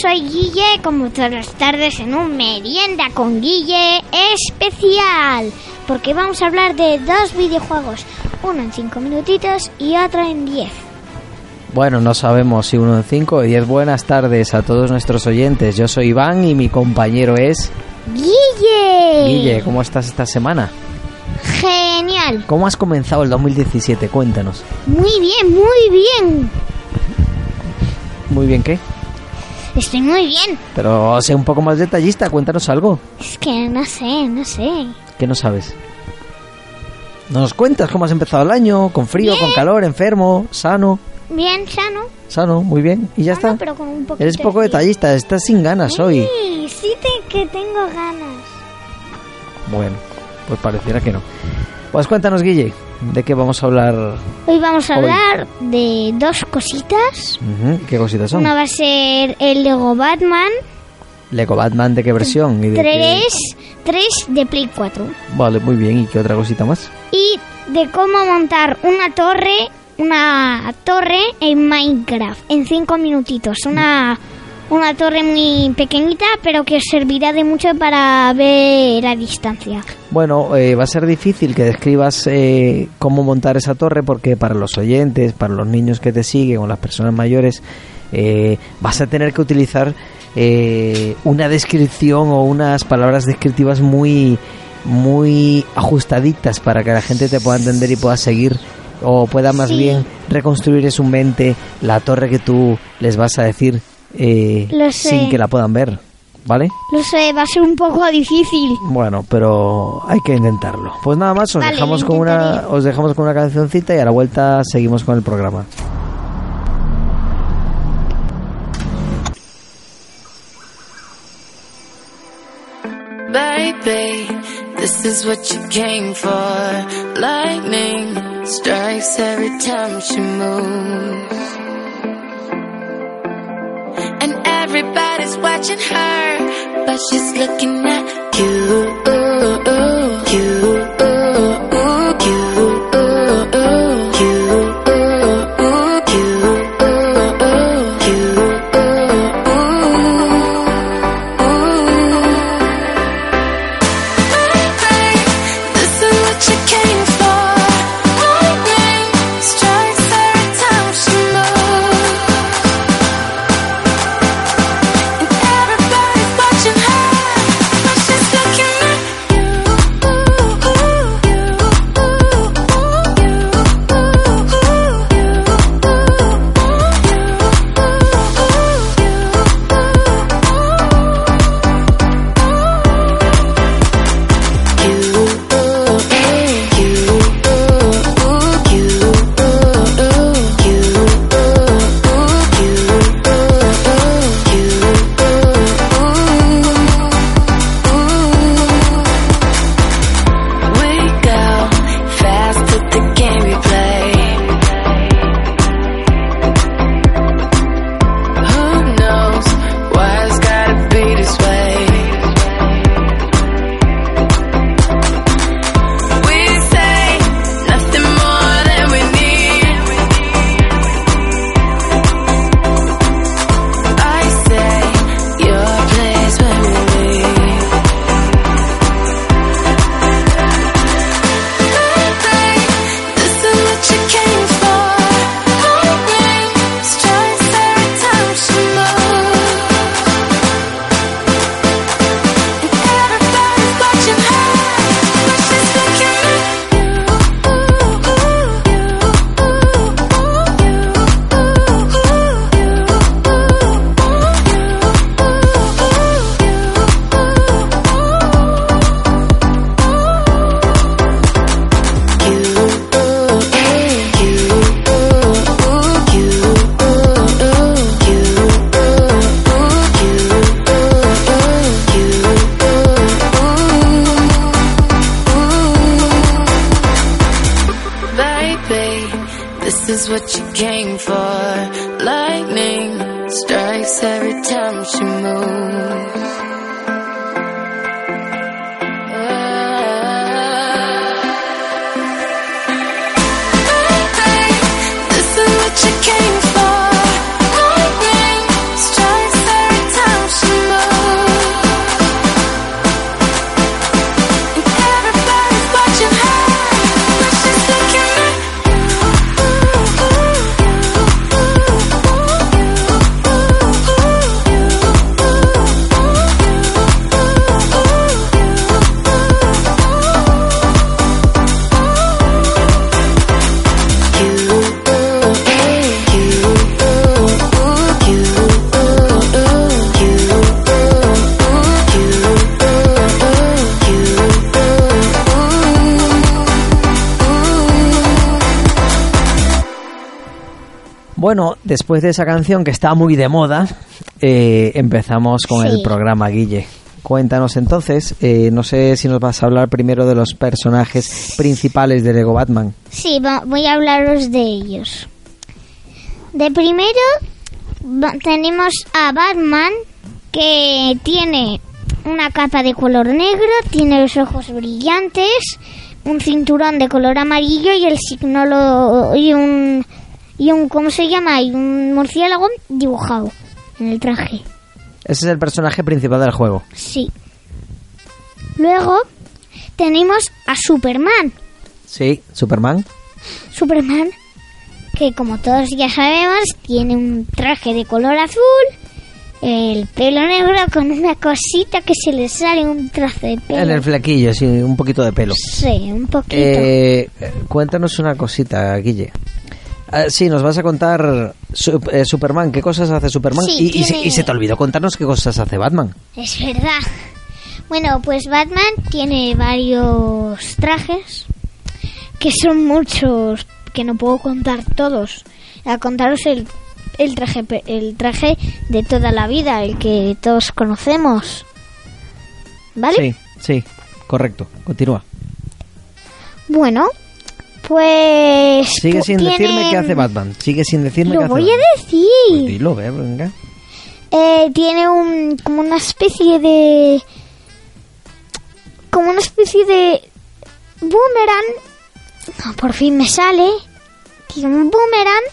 Soy Guille, como todas las tardes en un merienda con Guille especial, porque vamos a hablar de dos videojuegos, uno en cinco minutitos y otro en diez. Bueno, no sabemos si uno en cinco o diez. Buenas tardes a todos nuestros oyentes. Yo soy Iván y mi compañero es Guille. Guille. ¿Cómo estás esta semana? Genial. ¿Cómo has comenzado el 2017? Cuéntanos. Muy bien, muy bien. Muy bien, ¿qué? Estoy muy bien. Pero sé un poco más detallista, cuéntanos algo. Es que no sé, no sé. ¿Qué no sabes? ¿No nos cuentas cómo has empezado el año? ¿Con frío, con calor, enfermo, sano? Bien, sano. Sano, muy bien. ¿Y ya Sano, está? pero con un poquito Eres poco detallista, estás sin ganas hoy. Sí, sí te- que tengo ganas. Bueno, pues pareciera que no. Pues cuéntanos, Guille, ¿de qué vamos a hablar? Hoy vamos a Hoy. hablar de dos cositas. ¿Qué cositas son? Una va a ser el Lego Batman Lego Batman, ¿de qué versión? ¿Y de qué- 3, 3 de Play 4. Vale, muy bien. ¿Y qué otra cosita más? Y de cómo montar una torre, una torre en Minecraft en 5 minutitos. Una, una torre muy pequeñita, pero que os servirá de mucho para ver a distancia. Bueno, eh, va a ser difícil que describas eh, cómo montar esa torre porque para los oyentes, para los niños que te siguen o las personas mayores, eh, vas a tener que utilizar eh, una descripción o unas palabras descriptivas muy muy ajustaditas para que la gente te pueda entender y pueda seguir o pueda más Sí. bien reconstruir en su mente la torre que tú les vas a decir eh, Lo sé. sin que la puedan ver, ¿vale? Lo sé, va a ser un poco difícil. Bueno, pero hay que intentarlo. Pues nada más, os Vale, dejamos lo con una, intentaré. os dejamos con una cancioncita y a la vuelta seguimos con el programa. Baby, this is what you came for. Lightning strikes every time she moves. Watching her, but she's looking at. You. You came después de esa canción que está muy de moda, eh, empezamos con el programa, Guille. Cuéntanos entonces, eh, no sé si nos vas a hablar primero de los personajes principales de Lego Batman. Sí, va- voy a hablaros de ellos. De primero va- tenemos a Batman que tiene una capa de color negro, tiene los ojos brillantes, un cinturón de color amarillo y el signo lo- y un y un ¿cómo se llama? Y un murciélago dibujado en el traje. Ese es el personaje principal del juego. Sí. Luego tenemos a Superman. Sí, Superman. Superman, que como todos ya sabemos, tiene un traje de color azul, el pelo negro con una cosita que se le sale un trozo de pelo. En el flequillo, sí, un poquito de pelo. Sí, un poquito. Eh, cuéntanos una cosita, Guille. Ah, sí, nos vas a contar Su- eh, Superman, qué cosas hace Superman Sí, y, y se, tiene- y se te olvidó contarnos qué cosas hace Batman. Es verdad. Bueno, pues Batman tiene varios trajes, que son muchos, que no puedo contar todos. A contaros el, el traje el traje de toda la vida, el que todos conocemos. ¿Vale? Sí, sí, correcto. Continúa. Bueno, pues... Sigue sin decirme qué hace Batman. Sigue sin decirme qué Lo hace voy Batman. a Pues decir. dilo, ve, venga. Eh, tiene un como una especie de como una especie de boomerang. No, por fin me sale. Tiene un boomerang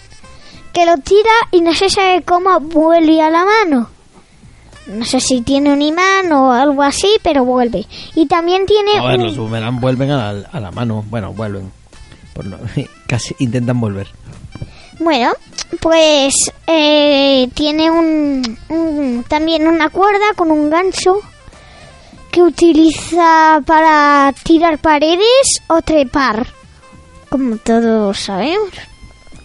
que lo tira y no se sabe cómo vuelve a la mano. No sé si tiene un imán o algo así, pero vuelve. Y también tiene A ver, un- los boomerang vuelven a la, a la mano. Bueno, vuelven. Por casi intentan volver. Bueno, pues eh, tiene un, un- también una cuerda con un gancho que utiliza para tirar paredes o trepar, como todos sabemos.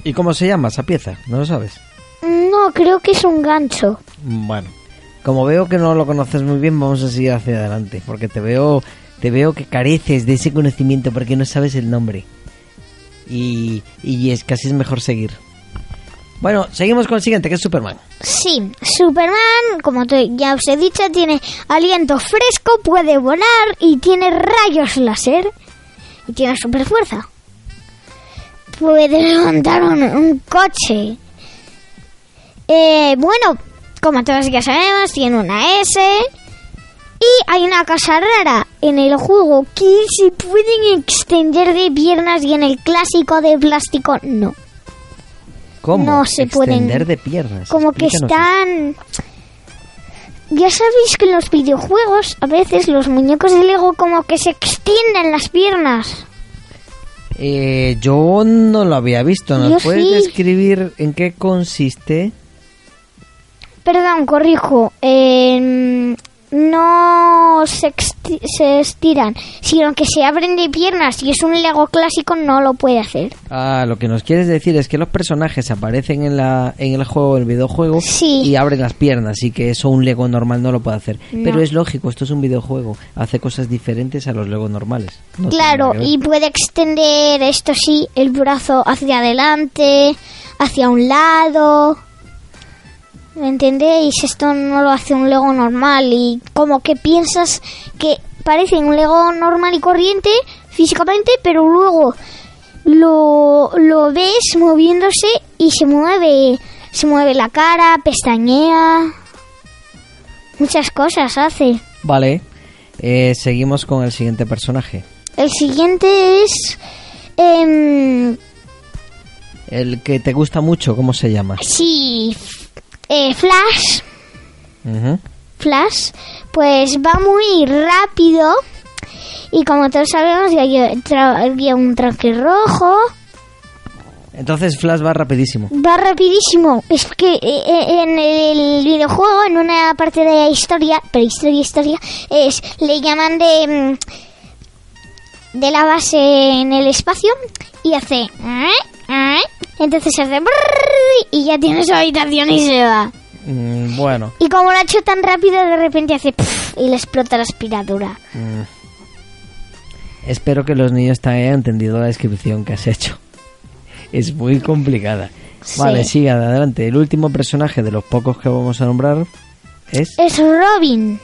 ¿Y cómo se llama esa pieza? ¿No lo sabes? No, creo que es un gancho. Bueno, como veo que no lo conoces muy bien, vamos a seguir hacia adelante, porque te veo, te veo que careces de ese conocimiento porque no sabes el nombre. Y, y es casi es mejor seguir. Bueno, seguimos con el siguiente, que es Superman. Sí, Superman, como ya os he dicho, tiene aliento fresco, puede volar y tiene rayos láser. Y tiene super fuerza. Puede levantar un, un coche. Eh, bueno, como todos ya sabemos, tiene una S. Y hay una cosa rara en el juego que se pueden extender de piernas y en el clásico de plástico no. ¿Cómo? No se pueden- Extender de piernas. como que están ya sabéis que en los videojuegos a veces los muñecos de Lego como que se extienden las piernas. Eh, yo no lo había visto. ¿Nos Yo puedes sí. describir en qué consiste? perdón corrijo em, no se, exti- se estiran sino que se abren de piernas y es un Lego clásico no lo puede hacer Ah, lo que nos quieres decir es que los personajes aparecen en la en el juego, el videojuego, Sí. y abren las piernas y que eso un Lego normal no lo puede hacer. No. Pero es lógico, esto es un videojuego, hace cosas diferentes a los Lego normales. No claro y puede extender esto sí el brazo hacia adelante hacia un lado ¿Me entendéis? Esto no lo hace un Lego normal y como que piensas que parece un Lego normal y corriente físicamente, pero luego lo, lo ves moviéndose y se mueve, se mueve la cara, pestañea, muchas cosas hace. Vale, eh, seguimos con el siguiente personaje. El siguiente es... em, El que te gusta mucho, ¿cómo se llama? sí, eh, Flash. Flash, pues va muy rápido y como todos sabemos ya lleva un traje rojo, Entonces Flash va rapidísimo. va rapidísimo. Es que eh, eh, en el videojuego, en una parte de la historia, pero historia, historia, es le llaman de mm, de la base en el espacio y hace entonces hace brrr y ya tiene su habitación y se va. Mm, bueno, Y como lo ha hecho tan rápido, de repente hace pf, y le explota la aspiradora. mm. espero que los niños te hayan entendido la descripción que has hecho. Es muy complicada. Vale, Sí. siga adelante. El último personaje de los pocos que vamos a nombrar es... Es Robin.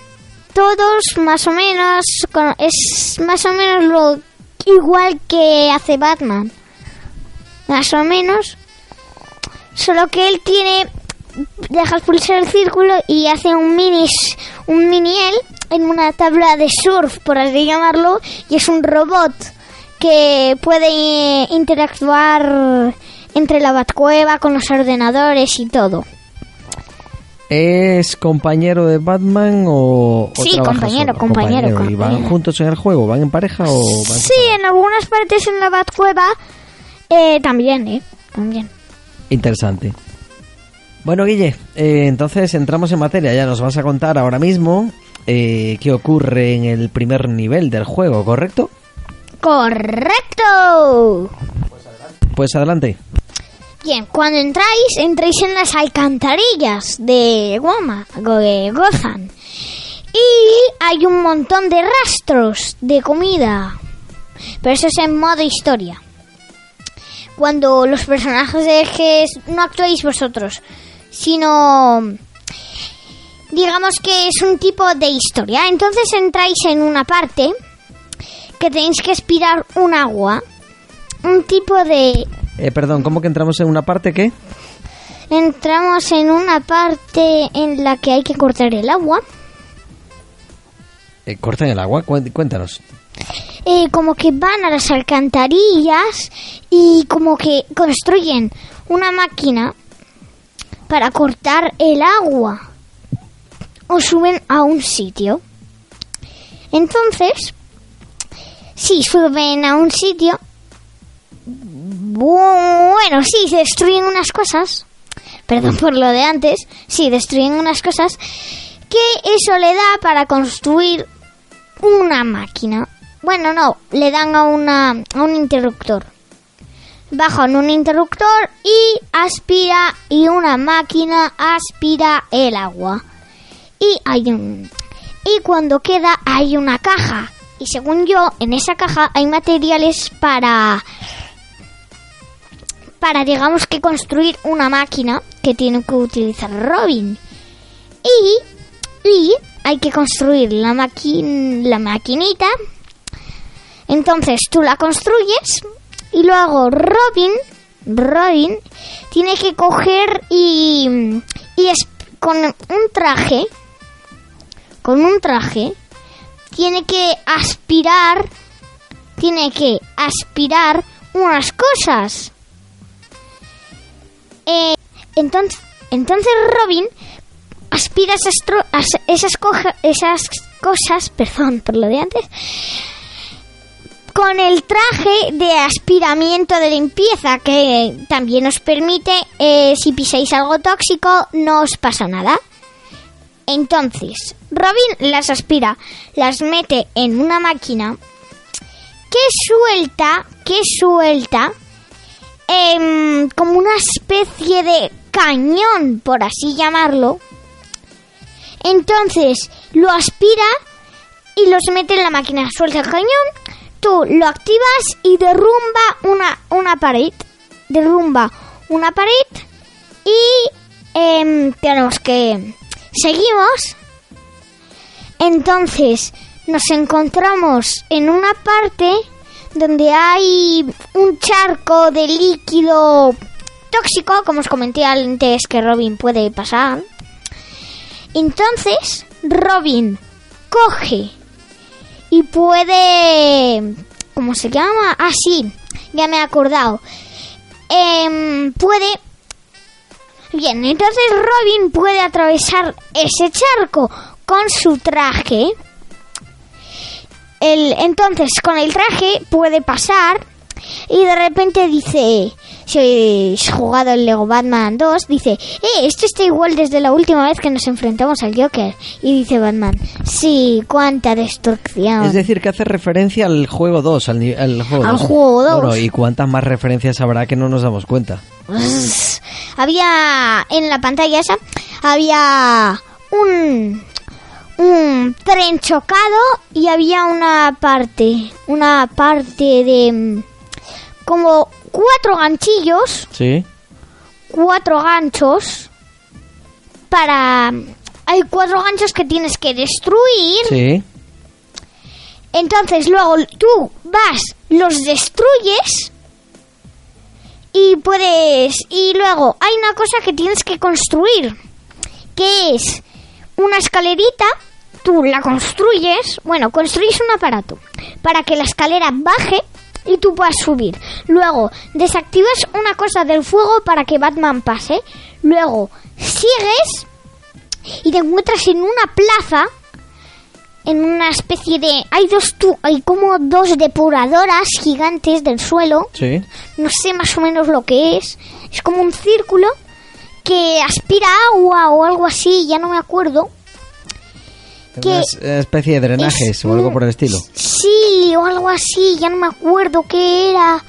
Todos más o menos con- es más o menos lo igual que hace Batman. Más o menos. Solo que él tiene dejas pulsar el círculo y hace un mini un mini él en una tabla de surf, por así llamarlo, y es un robot que puede interactuar entre la Batcueva con los ordenadores y todo. ¿Es compañero de Batman o, o Sí, compañero, solo? compañero, ¿Y van compañero. juntos en el juego? ¿Van en pareja o van Sí, en algunas partes en la Batcueva eh, también, ¿eh? También. Interesante. Bueno, Guille, eh, entonces entramos en materia. Ya nos vas a contar ahora mismo eh, qué ocurre en el primer nivel del juego, ¿correcto? ¡Correcto! Pues adelante. Bien, cuando entráis, entráis en las alcantarillas de Goma, de Gotham. Y hay un montón de rastros de comida. Pero eso es en modo historia. Cuando los personajes no actuáis vosotros, sino digamos que es un tipo de historia. Entonces entráis en una parte que tenéis que aspirar un agua. Un tipo de Eh, perdón, ¿cómo que entramos en una parte qué? Entramos en una parte en la que hay que cortar el agua. Eh, ¿Cortan el agua? Cué- Cuéntanos. Eh, como que van a las alcantarillas y como que construyen una máquina para cortar el agua. O suben a un sitio. Entonces, si suben a un sitio, bueno, sí, destruyen unas cosas. Perdón por lo de antes. Sí, destruyen unas cosas. Que eso le da para construir una máquina. Bueno, no, le dan a, una, a un interruptor. Bajan un interruptor y aspira y una máquina aspira el agua. Y hay un y cuando queda hay una caja y según yo en esa caja hay materiales para para digamos que construir una máquina que tiene que utilizar Robin. Y y hay que construir la maqui- la maquinita. Entonces tú la construyes y luego Robin, Robin tiene que coger y, y es, con un traje, con un traje, tiene que aspirar, tiene que aspirar unas cosas. Eh, entonces, entonces Robin aspira esas, esas, esas cosas, perdón por lo de antes, con el traje de aspiramiento de limpieza que también os permite, eh, si pisáis algo tóxico, no os pasa nada. Entonces, Robin las aspira, las mete en una máquina que suelta, que suelta em, como una especie de cañón, por así llamarlo. Entonces lo aspira y los mete en la máquina. Suelta el cañón, tú lo activas y derrumba una, una pared. Derrumba una pared y em, tenemos que... Seguimos. Entonces nos encontramos en una parte donde hay un charco de líquido tóxico, como os comenté antes que Robin puede pasar. Entonces Robin coge y puede... ¿Cómo se llama? Ah, sí, ya me he acordado. Em, puede... Bien, entonces Robin puede atravesar ese charco con su traje. El, entonces, con el traje puede pasar y de repente dice, si habéis jugado el Lego Batman 2, dice, eh, esto está igual desde la última vez que nos enfrentamos al Joker. Y dice Batman, sí, cuánta destrucción. Es decir, que hace referencia al juego 2, al, al juego Al 2. juego 2. Bueno, ¿y cuántas más referencias habrá que no nos damos cuenta? Pues, había en la pantalla esa había un un tren chocado y había una parte una parte de como cuatro ganchillos Sí. cuatro ganchos para... Hay cuatro ganchos que tienes que destruir. Sí. Entonces luego tú vas, los destruyes y puedes... Y luego hay una cosa que tienes que construir, que es una escalerita, tú la construyes, bueno, construyes un aparato para que la escalera baje y tú puedas subir. Luego desactivas una cosa del fuego para que Batman pase. Luego sigues y te encuentras en una plaza en una especie de hay dos tu- hay como dos depuradoras gigantes del suelo Sí. no sé más o menos lo que es es como un círculo que aspira agua o algo así ya no me acuerdo Una especie de drenajes Es o algo por el estilo. sí o algo así ya no me acuerdo qué era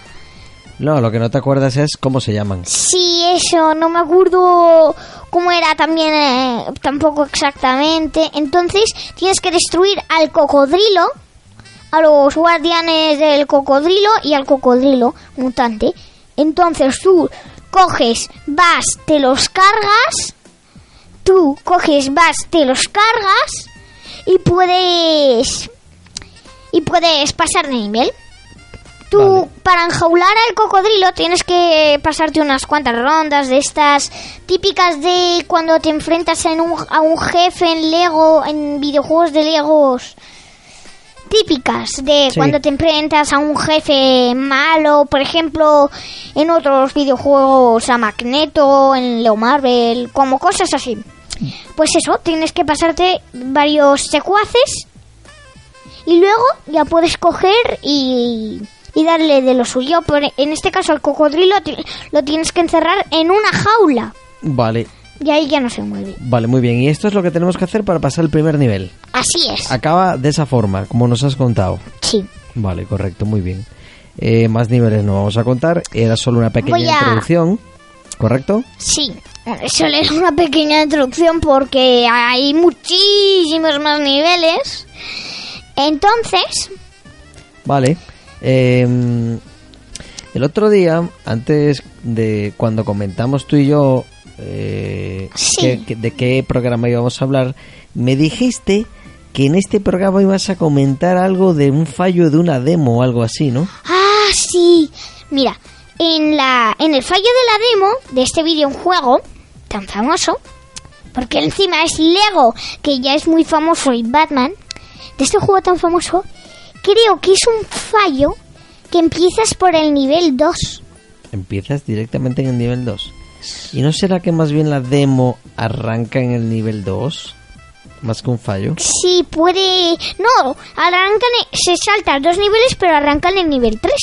No, lo que no te acuerdas es cómo se llaman. Sí, eso, no me acuerdo cómo era también, eh, tampoco exactamente. Entonces tienes que destruir al cocodrilo, a los guardianes del cocodrilo y al cocodrilo mutante. Entonces tú coges, vas, te los cargas, tú coges, vas, te los cargas y puedes... Y puedes pasar de nivel. Tú, Vale. para enjaular al cocodrilo, tienes que pasarte unas cuantas rondas de estas típicas de cuando te enfrentas en un- a un jefe en Lego, en videojuegos de Legos. Típicas de Sí. cuando te enfrentas a un jefe malo, por ejemplo, en otros videojuegos a Magneto, en Leo Marvel, como cosas así. Pues eso, tienes que pasarte varios secuaces y luego ya puedes coger y, y darle de lo suyo. Por- en este caso, al cocodrilo lo tienes que encerrar en una jaula Vale, y ahí ya no se mueve. vale, muy bien. Y esto es lo que tenemos que hacer para pasar el primer nivel. Así es. Acaba de esa forma, como nos has contado. Sí. Vale, correcto, muy bien. Eh, más niveles no vamos a contar. Era solo una pequeña a- introducción. ¿Correcto? Sí. Solo es una pequeña introducción porque hay muchísimos más niveles. Entonces, Vale. Eh, el otro día, antes de cuando comentamos tú y yo eh, Sí. que- que- de qué programa íbamos a hablar, me dijiste que en este programa ibas a comentar algo de un fallo de una demo o algo así, ¿no? Ah, sí. Mira, en la en el fallo de la demo de este videojuego tan famoso, porque encima es Lego, que ya es muy famoso y Batman, de este juego tan famoso, creo que es un fallo que empiezas por el nivel 2. Empiezas directamente en el nivel 2. ¿Y no será que más bien la demo arranca en el nivel 2? Más que un fallo. Sí, puede... No, arrancan... Se saltan dos niveles, pero arrancan en el nivel 3.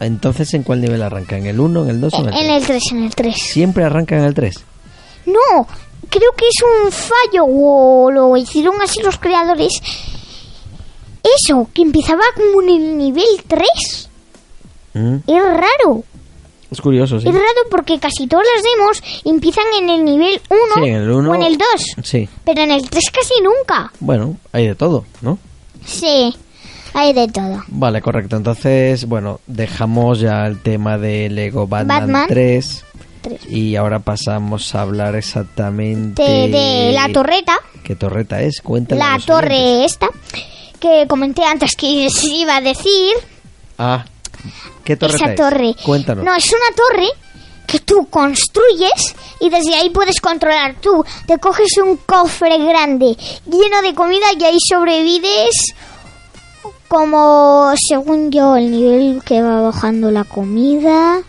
Entonces, ¿en cuál nivel arranca? ¿En el 1, en el 2 o en el 3? En el 3, en el 3. Siempre arranca en el 3. No, creo que es un fallo o lo hicieron así los creadores. Eso, que empezaba como en el nivel 3. Mm, Es raro. Es curioso, sí. Es raro porque casi todas las demos empiezan en el nivel 1 Sí, en el 1. o en el 2. Sí. Pero en el 3 casi nunca. Bueno, hay de todo, ¿no? Sí, hay de todo. Vale, correcto. Entonces, bueno, dejamos ya el tema de Lego Batman, Batman. 3 Tres. y ahora pasamos a hablar exactamente De, de la torreta, ¿Qué torreta es? Cuéntale. a la oyentes. torre esta, que comenté antes que se iba a decir. Ah, ¿qué torreta esa es? torre. Cuéntanos. No, es una torre que tú construyes y desde ahí puedes controlar tú. Te coges un cofre grande lleno de comida y ahí sobrevives como, según yo, el nivel que va bajando la comida.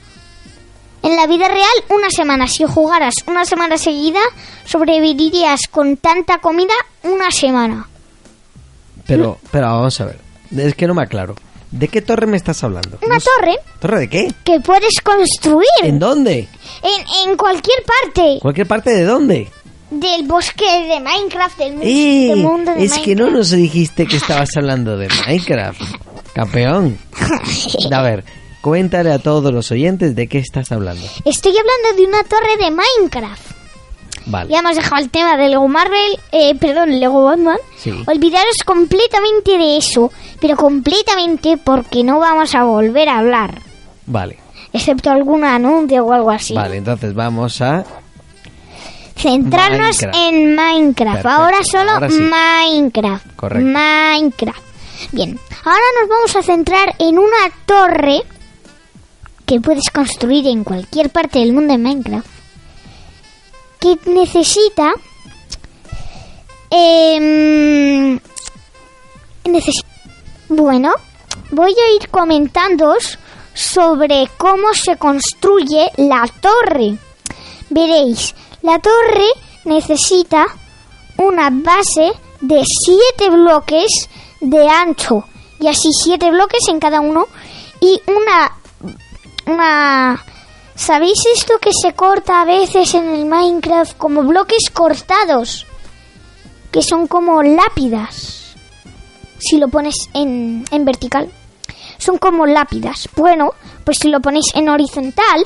En la vida real, una semana. Si jugaras una semana seguida, sobrevivirías con tanta comida una semana. Pero, pero vamos a ver. Es que no me aclaro. ¿De qué torre me estás hablando? Una No sé- torre ¿Torre de qué? que puedes construir ¿En dónde? en, en cualquier parte. ¿Cualquier parte de dónde? Del bosque de Minecraft, del, ¡Eh! del mundo de es que no Minecraft. nos dijiste que estabas hablando de Minecraft. Campeón. A ver, cuéntale a todos los oyentes de qué estás hablando. Estoy hablando de una torre de Minecraft. Vale. Ya hemos dejado el tema de Lego Marvel, eh, perdón, Lego Batman. Sí. Olvidaros completamente de eso, pero completamente porque no vamos a volver a hablar. Vale. excepto algún anuncio o algo así. Vale, entonces vamos a... Centrarnos Minecraft. en Minecraft. Perfecto, Ahora solo ahora sí. Minecraft. Correcto. Minecraft. Bien, ahora nos vamos a centrar en una torre que puedes construir en cualquier parte del mundo en Minecraft. Que necesita... em, necesi- bueno, voy a ir comentándoos sobre cómo se construye la torre. Veréis, la torre necesita una base de 7 bloques de ancho y así 7 bloques en cada uno y una una ¿Sabéis esto que se corta a veces en el Minecraft como bloques cortados? Que son como lápidas. Si lo pones en, en vertical. Son como lápidas. Bueno, pues si lo ponéis en horizontal,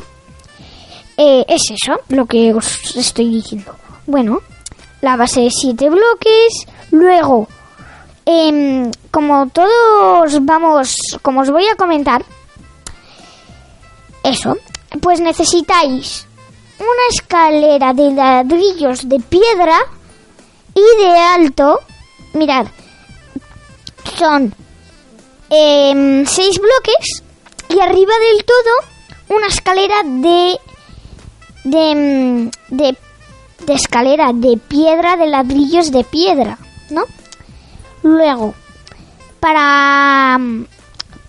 eh, es eso lo que os estoy diciendo. Bueno, la base de siete bloques. Luego, em, como todos vamos, como os voy a comentar, eso, pues necesitáis una escalera de ladrillos de piedra y de alto. Mirad, son em, seis bloques y arriba del todo una escalera de de, em, de de escalera de piedra de ladrillos de piedra, ¿no? Luego, para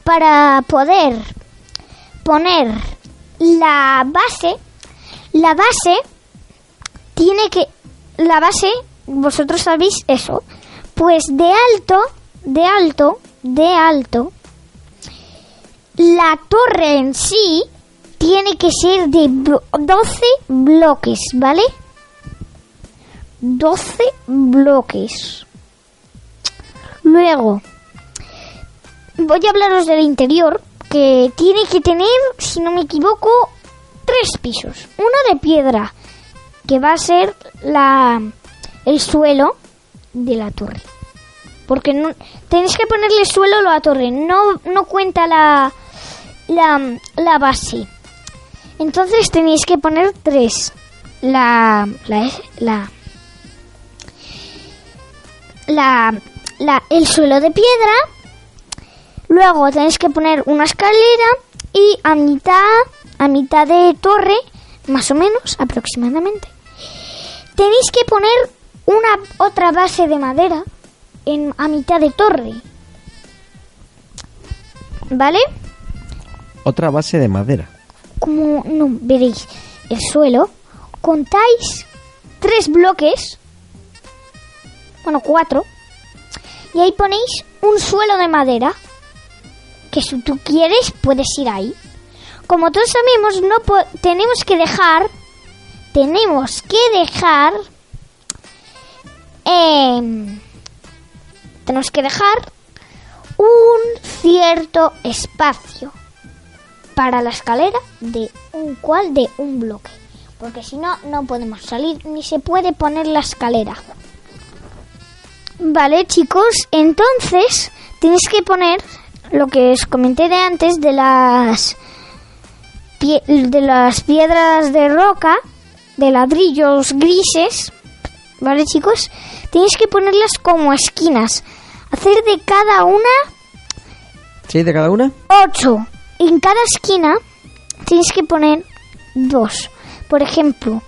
para poder poner la base, la base tiene que la base, vosotros sabéis eso, pues de alto, de alto, de alto, la torre en sí tiene que ser de blo- 12 bloques, ¿vale? 12 bloques. Luego, voy a hablaros del interior, que tiene que tener, si no me equivoco, tres pisos. Uno de piedra, que va a ser la, el suelo de la torre. Porque no, tenéis que ponerle suelo a la torre, no, no cuenta la, la, la base. Entonces tenéis que poner tres. La, la, la, la, la, el suelo de piedra. Luego tenéis que poner una escalera y a mitad, a mitad de torre, más o menos, aproximadamente, tenéis que poner una otra base de madera en, a mitad de torre. ¿Vale? Otra base de madera. Como no veréis el suelo, contáis tres bloques, bueno, cuatro, y ahí ponéis un suelo de madera, que si tú quieres puedes ir ahí. Como todos sabemos, no po- tenemos que dejar, tenemos que dejar, em, tenemos que dejar un cierto espacio para la escalera de un cual de un bloque. Porque si no, no podemos salir ni se puede poner la escalera. Vale, chicos, entonces tenéis que poner lo que os comenté de antes de las de las piedras de roca, de ladrillos grises. Vale, chicos, tenéis que ponerlas como esquinas. Hacer de cada una ¿Sí, de cada una? 8. En cada esquina tienes que poner dos. Por ejemplo,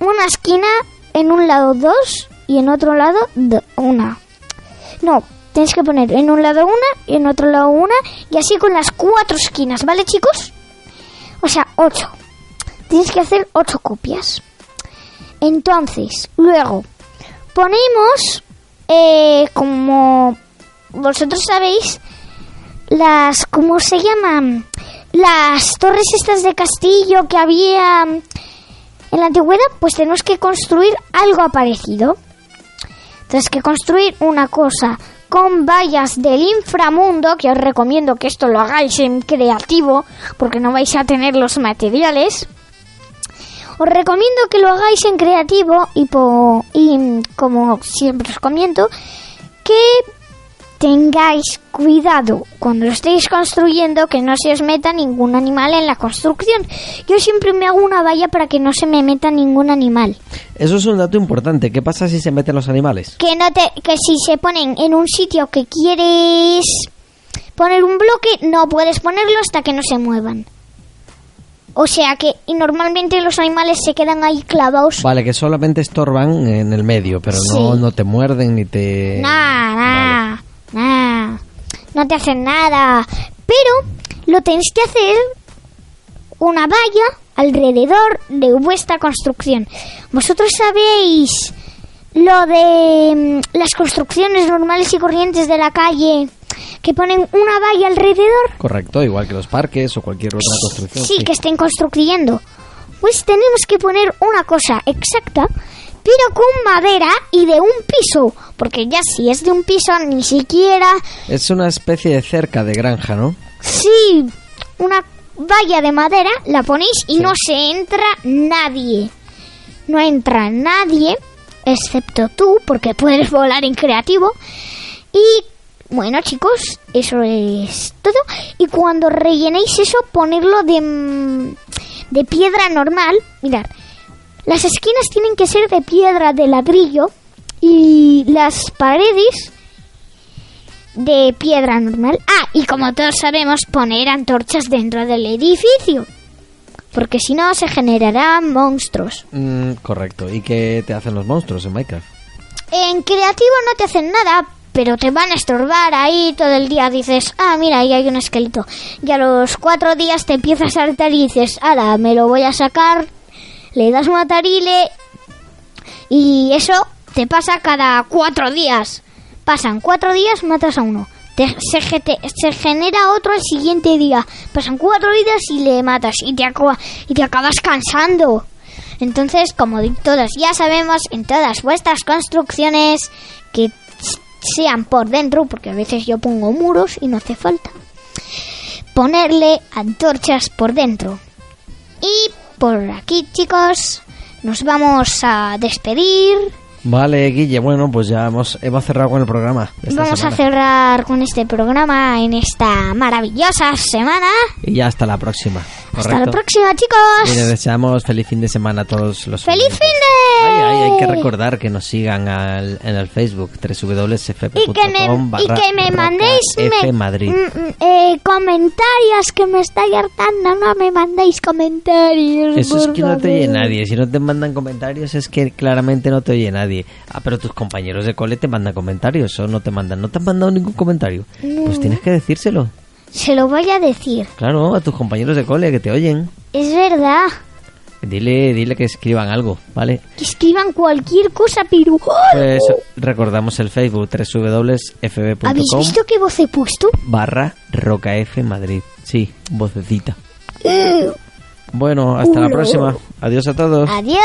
una esquina en un lado dos y en otro lado do- una. No, tienes que poner en un lado una y en otro lado una y así con las cuatro esquinas, ¿vale chicos? O sea, ocho. Tienes que hacer ocho copias. Entonces, luego ponemos, eh, como vosotros sabéis, las ¿cómo se llaman? Las torres estas de castillo que había en la antigüedad, pues tenemos que construir algo parecido. Tienes que construir una cosa con vallas del inframundo, que os recomiendo que esto lo hagáis en creativo, porque no vais a tener los materiales. Os recomiendo que lo hagáis en creativo y, po- y como siempre os comento, que tengáis cuidado cuando lo estéis construyendo que no se os meta ningún animal en la construcción. Yo siempre me hago una valla para que no se me meta ningún animal. Eso es un dato importante. ¿Qué pasa si se meten los animales? Que no te, que si se ponen en un sitio que quieres poner un bloque, no puedes ponerlo hasta que no se muevan. O sea que y normalmente los animales se quedan ahí clavados. Vale, que solamente estorban en el medio, pero no, Sí. no te muerden ni te... Nah, Vale. Nah. No te hacen nada. Pero lo tenéis que hacer una valla alrededor de vuestra construcción. Vosotros sabéis lo de mm, las construcciones normales y corrientes de la calle que ponen una valla alrededor. Correcto, igual que los parques o cualquier otra construcción. Sí, que estén construyendo. Pues tenemos que poner una cosa exacta, pero con madera y de un piso. Porque ya si es de un piso, ni siquiera. Es una especie de cerca de granja, ¿no? Si una valla de madera la ponéis y no se entra nadie. No entra nadie, excepto tú, porque puedes volar en creativo. Y bueno, chicos, eso es todo. Y cuando rellenéis eso, ponerlo de, de piedra normal. Mirad, las esquinas tienen que ser de piedra de ladrillo y las paredes de piedra normal. Ah, y como todos sabemos, poner antorchas dentro del edificio. Porque si no, se generarán monstruos. Mm, correcto. ¿Y qué te hacen los monstruos en Minecraft? En creativo no te hacen nada, pero te van a estorbar ahí todo el día. Dices, ah, mira, ahí hay un esqueleto. Y a los cuatro días te empiezas a hartar y dices, ahora me lo voy a sacar. Le das matarile. Y eso te pasa cada cuatro días. Pasan cuatro días, matas a uno. Se, se genera otro el siguiente día. Pasan cuatro días y le matas. Y te, acaba- y te acabas cansando. Entonces, como todos ya sabemos, en todas vuestras construcciones que sean por dentro, porque a veces yo pongo muros y no hace falta, ponerle antorchas por dentro. Y por aquí, chicos, nos vamos a despedir. Vale, Guille, bueno, pues ya hemos, hemos cerrado con el programa. Vamos semana. a cerrar con este programa en esta maravillosa semana. Y ya hasta la próxima. Hasta la próxima, Y les chicos. deseamos feliz fin de semana a todos los ¡Feliz oyentes. fin de! Ay, ay, hay que recordar que nos sigan al- en el Facebook www.fp.com y que me, y barra que me Roca mandéis me- Madrid. mm, mm, eh, comentarios que me estáis hartando no me mandéis comentarios Eso es que no te oye nadie. Si no te mandan comentarios es que claramente no te oye nadie. Ah, pero tus compañeros de cole te mandan comentarios o no te mandan. ¿No te han mandado ningún comentario? Pues tienes que decírselo. Se lo voy a decir Claro, a tus compañeros de cole que te oyen. es verdad Dile, dile que escriban algo, ¿vale? que escriban cualquier cosa pero Pues recordamos el Facebook www.fb.com ¿habéis visto qué voz he puesto? barra Roca F Madrid. Sí, vocecita. Bueno, hasta la próxima. Adiós a todos. adiós